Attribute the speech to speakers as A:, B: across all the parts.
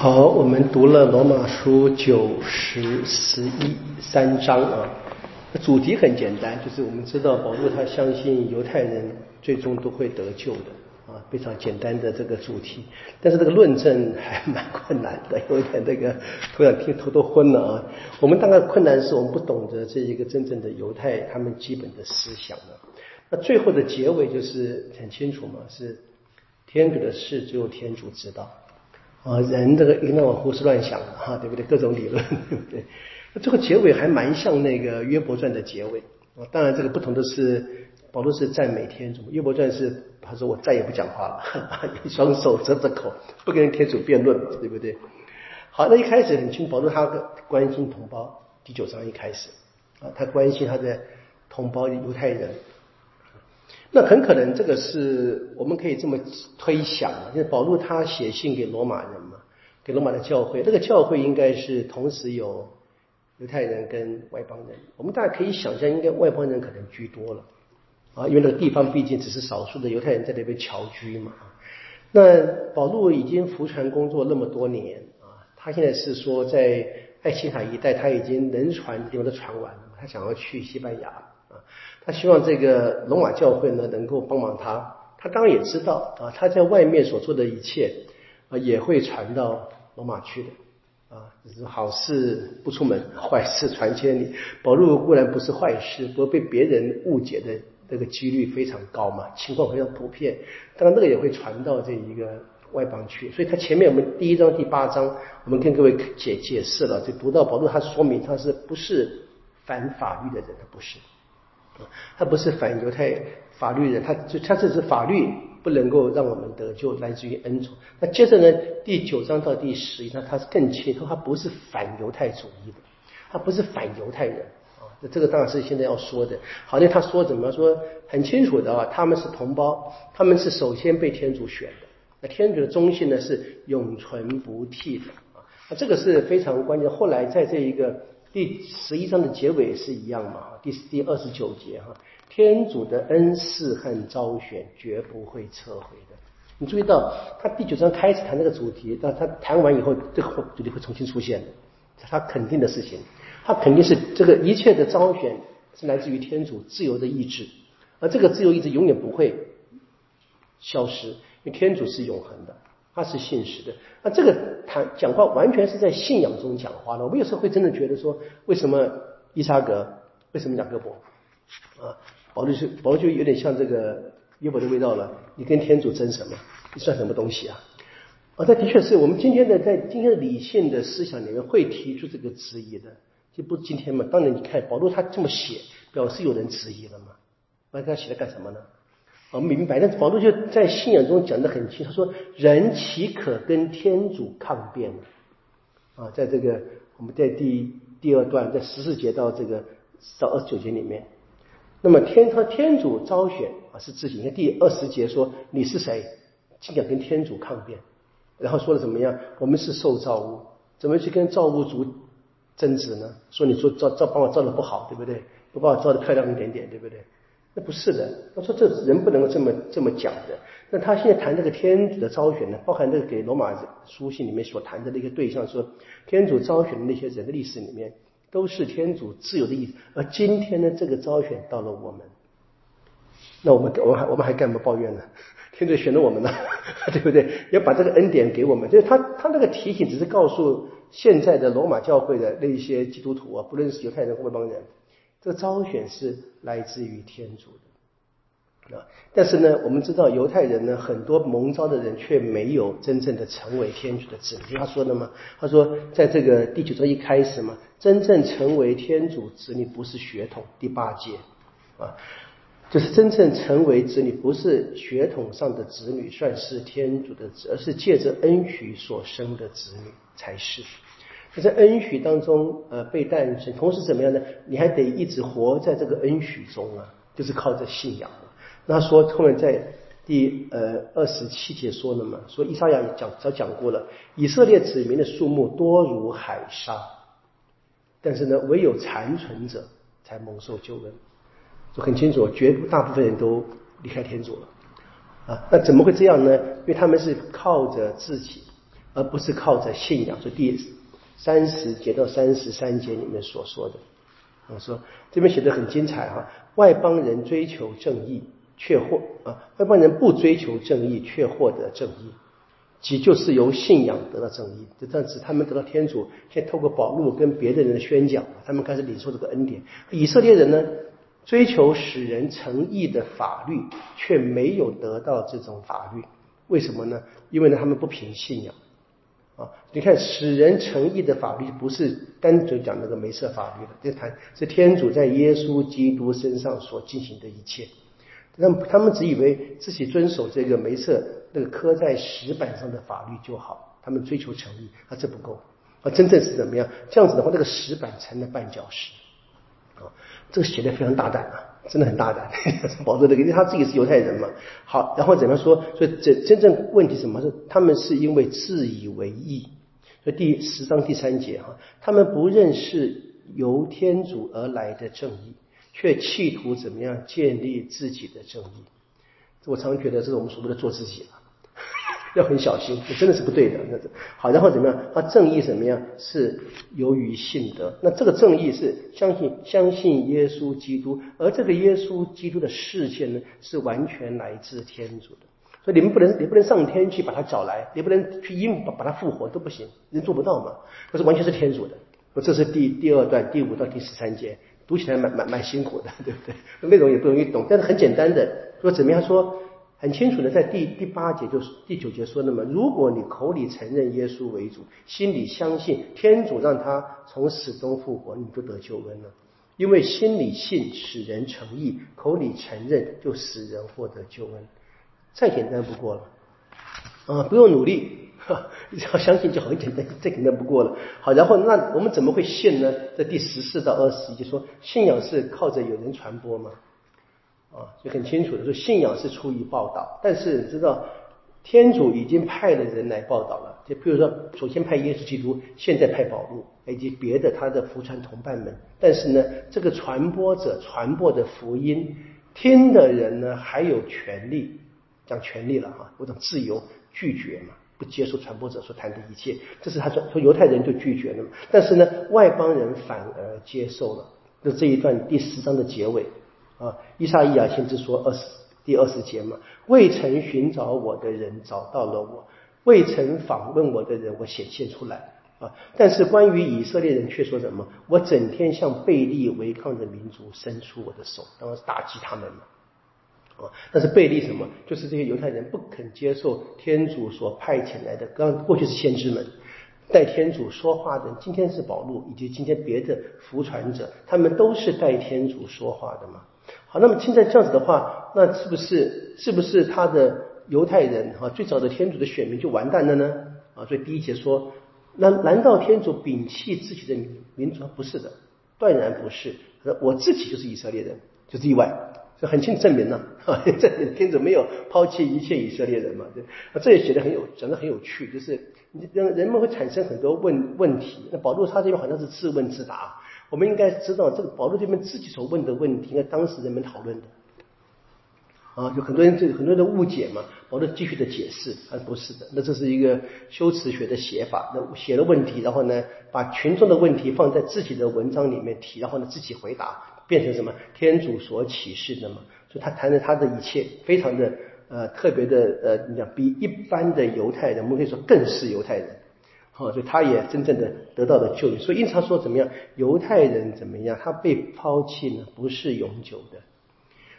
A: 好，我们读了罗马书九十、十一三章啊，主题很简单，就是我们知道保罗他相信犹太人最终都会得救的啊，非常简单的这个主题。但是这个论证还蛮困难的，有点这个突然听头都昏了啊。我们大概困难是我们不懂得这一个真正的犹太他们基本的思想了。那最后的结尾就是很清楚嘛，是天主的事只有天主知道。啊，人这个一天我胡思乱想的哈，对不对？各种理论，对不对？那最后结尾还蛮像那个约伯传的结尾啊。当然，这个不同的是，保罗是赞美天主，约伯传是他说我再也不讲话了，一双手遮着口，不跟天主辩论，对不对？好，那一开始很清，保罗他关心同胞，第九章一开始啊，他关心他的同胞犹太人。那很可能这个是我们可以这么推想，因为保罗他写信给罗马人嘛，给罗马的教会，这个教会应该是同时有犹太人跟外邦人。我们大家可以想象，应该外邦人可能居多了啊，因为那个地方毕竟只是少数的犹太人在那边侨居嘛。那保罗已经服传工作那么多年啊，他现在是说在爱琴海一带他已经能传有的传完了，他想要去西班牙。啊他希望这个罗马教会呢能够帮帮他，他当然也知道啊，他在外面所做的一切啊也会传到罗马去的啊，就是好事不出门，坏事传千里。保禄固然不是坏事，不过被别人误解的这个几率非常高嘛，情况非常普遍。当然那个也会传到这一个外邦去，所以他前面我们第一章第八章，我们跟各位解解释了，就读到保禄他说明他是不是反法律的人，他不是。他不是反犹太法律人，他就他这是法律不能够让我们得救，来自于恩宠。那接着呢，第九章到第十一章，他是更清楚，他不是反犹太主义的，他不是反犹太人啊。那这个当然是现在要说的。好像他说怎么说很清楚的啊，他们是同胞，他们是首先被天主选的。那天主的忠信呢是永存不替的啊。那这个是非常关键。后来在这一个。第十一章的结尾是一样嘛？第第二十九节哈，天主的恩赐和招选绝不会撤回的。你注意到他第九章开始谈这个主题，但他谈完以后，这个主题会重新出现的，他肯定的事情，他肯定是这个一切的招选是来自于天主自由的意志，而这个自由意志永远不会消失，因为天主是永恒的。他是信实的，那这个谈讲话完全是在信仰中讲话的。我们有时候会真的觉得说，为什么伊莎格，为什么雅各伯啊？保罗是保罗就有点像这个约伯的味道了。你跟天主争什么？你算什么东西啊？啊，这的确是我们今天的在今天的理性的思想里面会提出这个质疑的，就不今天嘛。当然，你看保罗他这么写，表示有人质疑了嘛？那他写来干什么呢？我们明白，但是保罗就在信仰中讲得很清，他说：“人岂可跟天主抗辩呢？”啊，在这个我们在第第二段，在十四节到这个到二十九节里面，那么天他天主招选啊是自己。你看第二十节说：“你是谁？竟敢跟天主抗辩？”然后说了怎么样？我们是受造物，怎么去跟造物主争执呢？说你说造造把我造的不好，对不对？不把我造的漂亮一点点，对不对？那不是的，他说这人不能够这么这么讲的。那他现在谈这个天主的招选呢，包含这个给罗马书信里面所谈的那个对象，说天主招选的那些人的历史里面，都是天主自由的意思。而今天呢，这个招选到了我们，那我们我们还我们还干嘛抱怨呢？天主选了我们呢，对不对？要把这个恩典给我们。就是他他那个提醒只是告诉现在的罗马教会的那些基督徒啊，不论是犹太人或外邦人。这个招选是来自于天主的啊，但是呢，我们知道犹太人呢，很多蒙召的人却没有真正的成为天主的子女。他说的嘛，他说在这个第九章一开始嘛，真正成为天主子女不是血统，第八节啊，就是真正成为子女不是血统上的子女算是天主的子，而是借着恩许所生的子女才是。在恩许当中，呃，被诞生，同时怎么样呢？你还得一直活在这个恩许中啊，就是靠着信仰。那说后面在第呃二十七节说了嘛，说伊莎亚讲早讲过了，以色列子民的数目多如海沙，但是呢，唯有残存者才蒙受救恩，就很清楚，绝大部分人都离开天主了啊。那怎么会这样呢？因为他们是靠着自己。而不是靠着信仰。所以第三十节到三十三节里面所说的，我说这边写的很精彩哈，外邦人追求正义，却获啊，外邦人不追求正义，却获得正义。即就是由信仰得到正义，这样子，他们得到天主，先透过保禄跟别的人宣讲，他们开始领受这个恩典。以色列人呢，追求使人成义的法律，却没有得到这种法律，为什么呢？因为呢，他们不凭信仰啊。你看，使人成义的法律不是单纯讲那个梅瑟法律的，这谈是天主在耶稣基督身上所进行的一切。那么他们只以为自己遵守这个梅瑟那个刻在石板上的法律就好，他们追求诚意，啊，这不够，啊，真正是怎么样？这样子的话，这个石板成了绊脚石，啊，这个写的非常大胆啊，真的很大胆。保罗这个，因为他自己是犹太人嘛。好，然后怎么说？所以真真正问题什么？是他们是因为自以为意。所以第十章第三节哈，他们不认识由天主而来的正义。却企图怎么样建立自己的正义？我常觉得这是我们所谓的做自己了，要很小心，这真的是不对的。那好，然后怎么样？他，正义怎么样？是由于信德。那这个正义是相信相信耶稣基督，而这个耶稣基督的事件呢，是完全来自天主的。所以你们不能，你不能上天去把他找来，你不能去阴把把他复活都不行，人做不到嘛。这是完全是天主的。这是第第二段第五到第十三节。读起来蛮蛮蛮辛苦的，对不对？内容也不容易懂，但是很简单的说，怎么样说很清楚的，在第第八节就是第九节说的嘛。如果你口里承认耶稣为主，心里相信天主让他从死中复活，你就得救恩了。因为心里信使人诚意，口里承认就使人获得救恩，再简单不过了啊！不用努力。只要相信就很简单，再简单不过了。好，然后那我们怎么会信呢？在第十四到二十一就说信仰是靠着有人传播吗，啊，就很清楚的说信仰是出于报道。但是知道天主已经派了人来报道了，就比如说首先派耶稣基督，现在派保禄以及别的他的福传同伴们。但是呢，这个传播者传播的福音，听的人呢还有权利，讲权利了哈，有种自由拒绝嘛。不接受传播者所谈的一切，这是他说说犹太人就拒绝了？但是呢，外邦人反而接受了。那这一段第十章的结尾啊，伊莎伊亚先知说二十第二十节嘛，未曾寻找我的人找到了我，未曾访问我的人我显现出来啊。但是关于以色列人却说什么？我整天向背利违抗的民族伸出我的手，当然是打击他们嘛。啊但是贝利什么？就是这些犹太人不肯接受天主所派遣来的，刚过去是先知们，带天主说话的。今天是保禄，以及今天别的福传者，他们都是代天主说话的嘛。好，那么现在这样子的话，那是不是是不是他的犹太人啊最早的天主的选民就完蛋了呢？啊，所以第一节说，那难道天主摒弃自己的民族？不是的，断然不是。我自己就是以色列人，就是例外。这很清楚证明了，这 天主没有抛弃一切以色列人嘛？对，这也写的很有，讲的很有趣，就是人人们会产生很多问问题。那保罗他这边好像是自问自答，我们应该知道这个保罗这边自己所问的问题，应该当时人们讨论的。啊，有很多人这很多人的误解嘛，保罗继续的解释，啊，不是的，那这是一个修辞学的写法，那写了问题，然后呢，把群众的问题放在自己的文章里面提，然后呢自己回答。变成什么？天主所启示的嘛，所以他谈的他的一切非常的呃特别的呃，你讲比一般的犹太人，我们可以说更是犹太人，哦，所以他也真正的得到了救恩。所以，因常说怎么样？犹太人怎么样？他被抛弃呢？不是永久的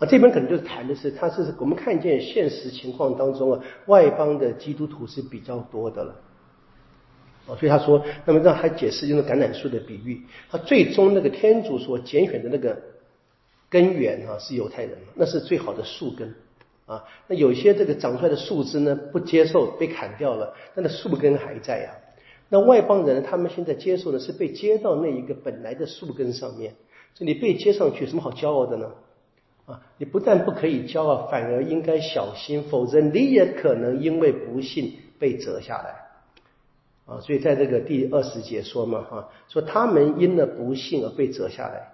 A: 啊。这边可能就是谈的是，他是我们看见现实情况当中啊，外邦的基督徒是比较多的了。哦，所以他说，那么让他解释用橄榄树的比喻，他最终那个天主所拣选的那个根源啊，是犹太人，那是最好的树根啊。那有些这个长出来的树枝呢，不接受被砍掉了，那的树根还在呀。那外邦人他们现在接受的是被接到那一个本来的树根上面，所以你被接上去，什么好骄傲的呢？啊，你不但不可以骄傲，反而应该小心，否则你也可能因为不幸被折下来。啊，所以在这个第二十节说嘛，哈，说他们因了不幸而被折下来，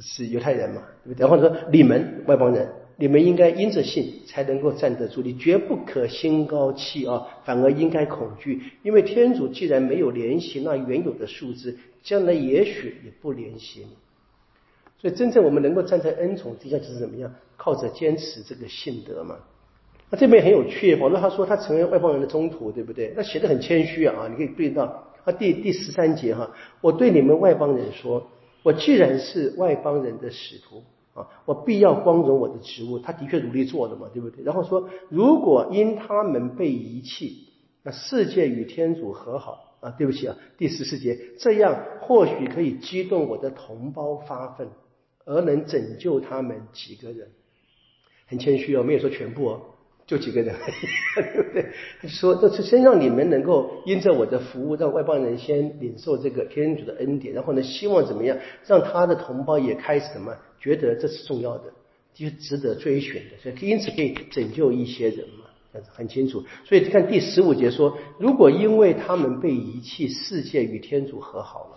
A: 是犹太人嘛，对不对？然后说你们外邦人，你们应该因着信才能够站得住，你绝不可心高气傲，反而应该恐惧，因为天主既然没有联系那原有的数字，将来也许也不联系你。所以，真正我们能够站在恩宠之下，就是怎么样？靠着坚持这个信德嘛。那这边很有趣，保罗他说他成为外邦人的中途，对不对？那写的很谦虚啊，你可以对到啊第第十三节哈，我对你们外邦人说，我既然是外邦人的使徒我必要光荣我的职务。他的确努力做的嘛，对不对？然后说，如果因他们被遗弃，那世界与天主和好啊，对不起啊，第十四节，这样或许可以激动我的同胞发愤。而能拯救他们几个人，很谦虚哦，没有说全部哦，就几个人，对不对？说这是先让你们能够因着我的服务，让外邦人先领受这个天主的恩典，然后呢，希望怎么样，让他的同胞也开始什么，觉得这是重要的，就值得追寻的，所以因此可以拯救一些人嘛，很清楚。所以看第十五节说，如果因为他们被遗弃，世界与天主和好了。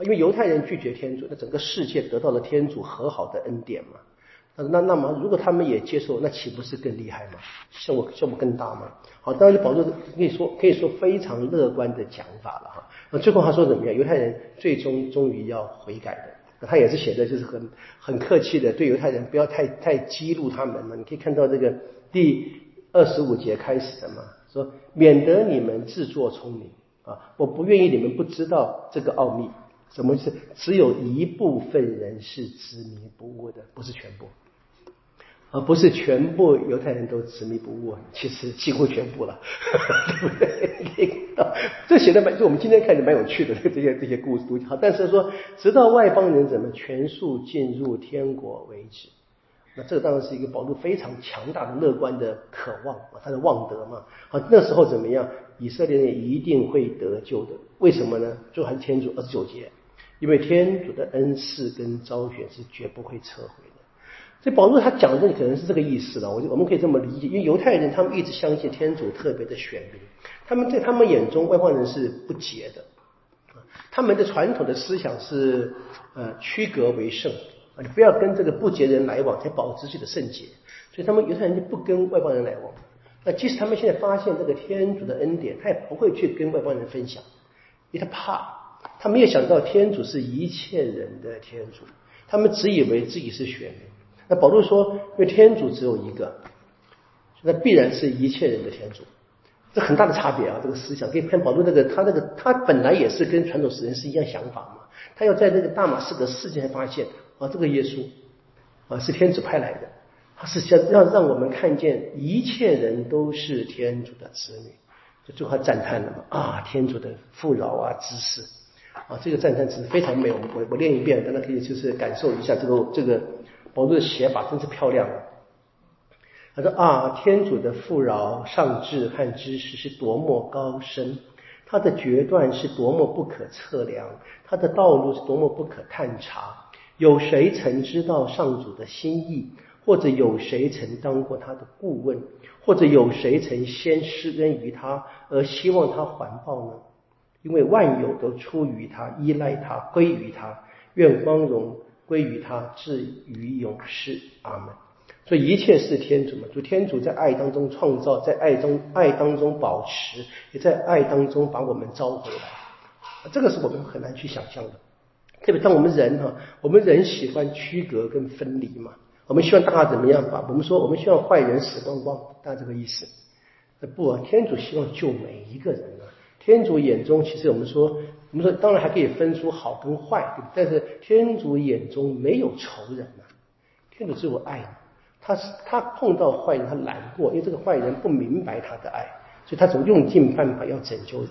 A: 因为犹太人拒绝天主，那整个世界得到了天主和好的恩典嘛？那那么如果他们也接受，那岂不是更厉害吗？效果效果更大吗？好，当然保罗可以说可以说非常乐观的讲法了哈。那最后他说怎么样？犹太人最终终于要悔改的。他也是写的就是很很客气的，对犹太人不要太太激怒他们嘛。你可以看到这个第二十五节开始的嘛，说免得你们自作聪明啊，我不愿意你们不知道这个奥秘。什么是只有一部分人是执迷不悟的，不是全部，而不是全部犹太人都执迷不悟，其实几乎全部了，对不对？这写的蛮，就我们今天看着蛮有趣的。这些这些故事都好，但是说直到外邦人怎么全数进入天国为止，那这当然是一个保罗非常强大的。乐观的。渴望啊，他的。望德嘛。好，那时候怎么样？以色列人一定会得救的，为什么呢？就还是天主二十九节。因为天主的。恩赐跟招选是绝不会撤回的，所以保罗他讲的可能是这个意思了。我我们可以这么理解，因为犹太人他们一直相信天主特别的选民，他们在他们眼中外邦人是不洁的，他们的传统的思想是呃区隔为圣啊，你不要跟这个不洁人来往，才保持自己的圣洁。所以他们犹太人就不跟外邦人来往。那即使他们现在发现这个天主的恩典，他也不会去跟外邦人分享，因为他怕。他没有想到天主是一切人的天主，他们只以为自己是选民。那保罗说，因为天主只有一个，那必然是一切人的天主，这很大的差别啊！这个思想可以看保罗那个，他那个他本来也是跟传统使人是一样想法嘛。他要在那个大马士革事件发现啊，这个耶稣啊是天主派来的，他是想让让我们看见一切人都是天主的子女，就最后赞叹了嘛啊，天主的富饶啊，知识。啊，这个赞叹词非常美，我我我练一遍，大家可以就是感受一下这个这个保罗的写法，真是漂亮。他说啊，天主的富饶、上智和知识是多么高深，他的决断是多么不可测量，他的道路是多么不可探查。有谁曾知道上主的心意？或者有谁曾当过他的顾问？或者有谁曾先施恩于他，而希望他还报呢？因为万有都出于他，依赖他，归于他，愿光荣归于他，至于永世。阿门。所以一切是天主嘛，就天主在爱当中创造，在爱中爱当中保持，也在爱当中把我们召回来。这个是我们很难去想象的。特别当我们人哈，我们人喜欢区隔跟分离嘛，我们希望大家怎么样吧？我们说我们希望坏人死光光，大概这个意思。不，天主希望救每一个人啊。天主眼中，其实我们说，我们说，当然还可以分出好跟坏，但是天主眼中没有仇人呐，天主只有爱。他是他碰到坏人，他难过，因为这个坏人不明白他的爱，所以他总用尽办法要拯救人。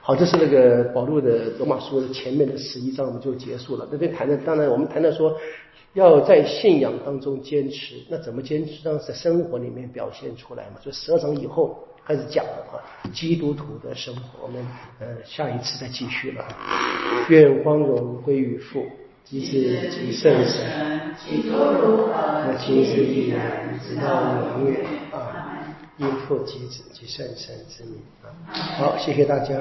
A: 好，这是那个保罗的罗马书的前面的十一章，我们就结束了。这边谈的，当然我们谈到说，要在信仰当中坚持，那怎么坚持？让在生活里面表现出来嘛。就十二章以后。开始讲了啊，基督徒的生活，我们呃下一次再继续了。愿光荣归于父，及子及圣神，起初如何，今日必然，直到永远啊！因父及子及圣神之名啊！好，谢谢大家。